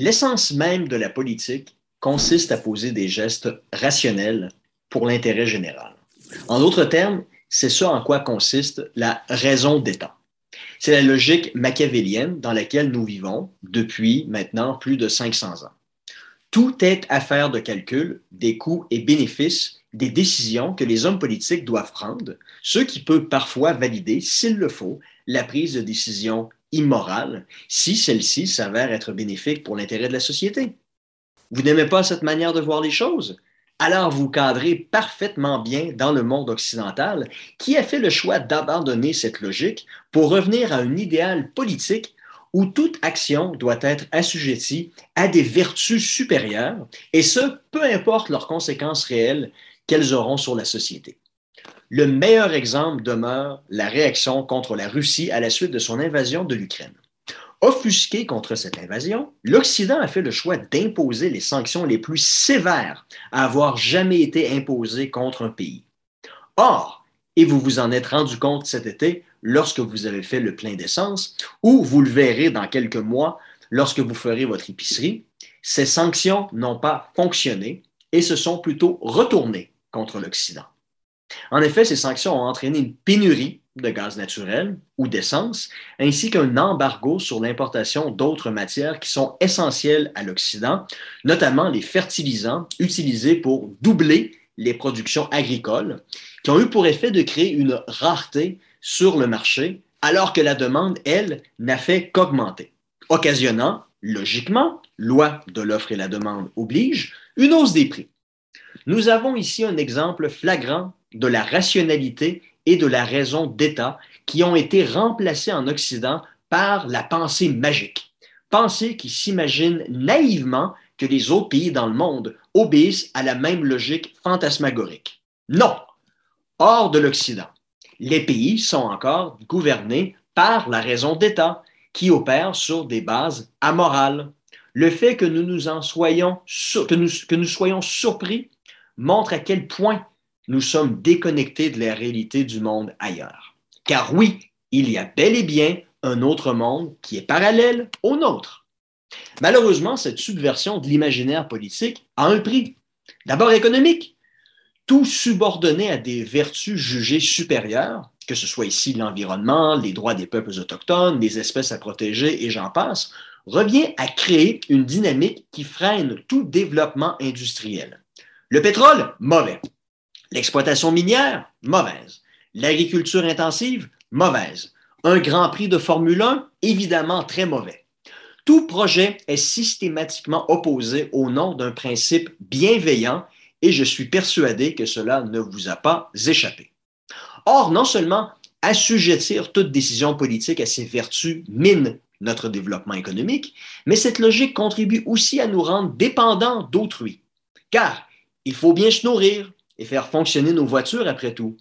L'essence même de la politique consiste à poser des gestes rationnels pour l'intérêt général. En d'autres termes, c'est ce en quoi consiste la raison d'État. C'est la logique machiavélienne dans laquelle nous vivons depuis maintenant plus de 500 ans. Tout est affaire de calcul des coûts et bénéfices des décisions que les hommes politiques doivent prendre, ce qui peut parfois valider, s'il le faut, la prise de décisions immorales si celle-ci s'avère être bénéfique pour l'intérêt de la société. Vous n'aimez pas cette manière de voir les choses? Alors vous cadrez parfaitement bien dans le monde occidental qui a fait le choix d'abandonner cette logique pour revenir à un idéal politique où toute action doit être assujettie à des vertus supérieures, et ce, peu importe leurs conséquences réelles qu'elles auront sur la société. Le meilleur exemple demeure la réaction contre la Russie à la suite de son invasion de l'Ukraine. Offusqué contre cette invasion, l'Occident a fait le choix d'imposer les sanctions les plus sévères à avoir jamais été imposées contre un pays. Or, et vous vous en êtes rendu compte cet été lorsque vous avez fait le plein d'essence, ou vous le verrez dans quelques mois lorsque vous ferez votre épicerie, ces sanctions n'ont pas fonctionné et se sont plutôt retournées contre l'Occident. En effet, ces sanctions ont entraîné une pénurie de gaz naturel ou d'essence, ainsi qu'un embargo sur l'importation d'autres matières qui sont essentielles à l'Occident, notamment les fertilisants utilisés pour doubler les productions agricoles, qui ont eu pour effet de créer une rareté sur le marché, alors que la demande, elle, n'a fait qu'augmenter, occasionnant, logiquement, loi de l'offre et la demande oblige, une hausse des prix. Nous avons ici un exemple flagrant de la rationalité et de la raison d'État qui ont été remplacés en Occident par la pensée magique. Pensée qui s'imagine naïvement que les autres pays dans le monde obéissent à la même logique fantasmagorique. Non! Hors de l'Occident, les pays sont encore gouvernés par la raison d'État qui opère sur des bases amorales. Le fait que nous nous en soyons, que nous, que nous soyons surpris montre à quel point nous sommes déconnectés de la réalité du monde ailleurs. Car oui, il y a bel et bien un autre monde qui est parallèle au nôtre. Malheureusement, cette subversion de l'imaginaire politique a un prix. D'abord économique. Tout subordonné à des vertus jugées supérieures, que ce soit ici l'environnement, les droits des peuples autochtones, les espèces à protéger et j'en passe, revient à créer une dynamique qui freine tout développement industriel. Le pétrole, mauvais. L'exploitation minière, mauvaise. L'agriculture intensive, mauvaise. Un grand prix de Formule 1, évidemment très mauvais. Tout projet est systématiquement opposé au nom d'un principe bienveillant et je suis persuadé que cela ne vous a pas échappé. Or, non seulement assujettir toute décision politique à ses vertus mine notre développement économique, mais cette logique contribue aussi à nous rendre dépendants d'autrui. Car il faut bien se nourrir, et faire fonctionner nos voitures après tout.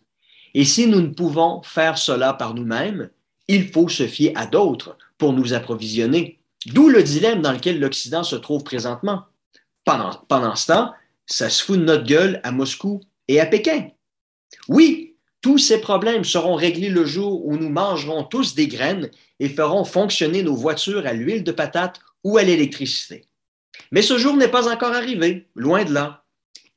Et si nous ne pouvons faire cela par nous-mêmes, il faut se fier à d'autres pour nous approvisionner. D'où le dilemme dans lequel l'Occident se trouve présentement. Pendant, pendant ce temps, ça se fout de notre gueule à Moscou et à Pékin. Oui, tous ces problèmes seront réglés le jour où nous mangerons tous des graines et ferons fonctionner nos voitures à l'huile de patate ou à l'électricité. Mais ce jour n'est pas encore arrivé, loin de là.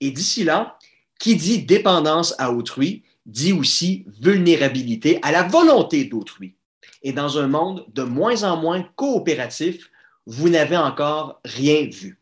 Et d'ici là, qui dit dépendance à autrui dit aussi vulnérabilité à la volonté d'autrui. Et dans un monde de moins en moins coopératif, vous n'avez encore rien vu.